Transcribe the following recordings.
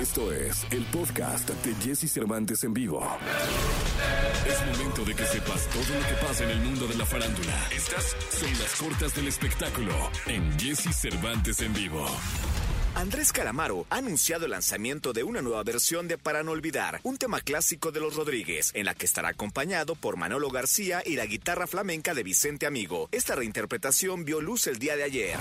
Esto es el podcast de Jesse Cervantes en vivo. Es momento de que sepas todo lo que pasa en el mundo de la farándula. Estas son las cortas del espectáculo en Jesse Cervantes en vivo. Andrés Calamaro ha anunciado el lanzamiento de una nueva versión de Para no olvidar, un tema clásico de los Rodríguez, en la que estará acompañado por Manolo García y la guitarra flamenca de Vicente Amigo. Esta reinterpretación vio luz el día de ayer.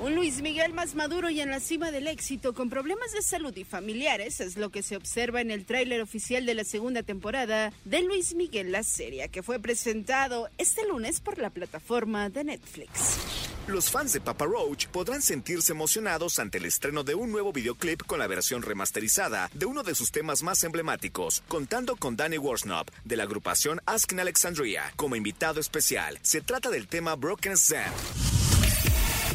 Un Luis Miguel más maduro y en la cima del éxito, con problemas de salud y familiares, es lo que se observa en el tráiler oficial de la segunda temporada de Luis Miguel la serie, que fue presentado este lunes por la plataforma de Netflix. Los fans de Papa Roach podrán sentirse emocionados ante el estreno de un nuevo videoclip con la versión remasterizada de uno de sus temas más emblemáticos, contando con Danny Worsnop de la agrupación Ask Alexandria como invitado especial. Se trata del tema Broken Zen.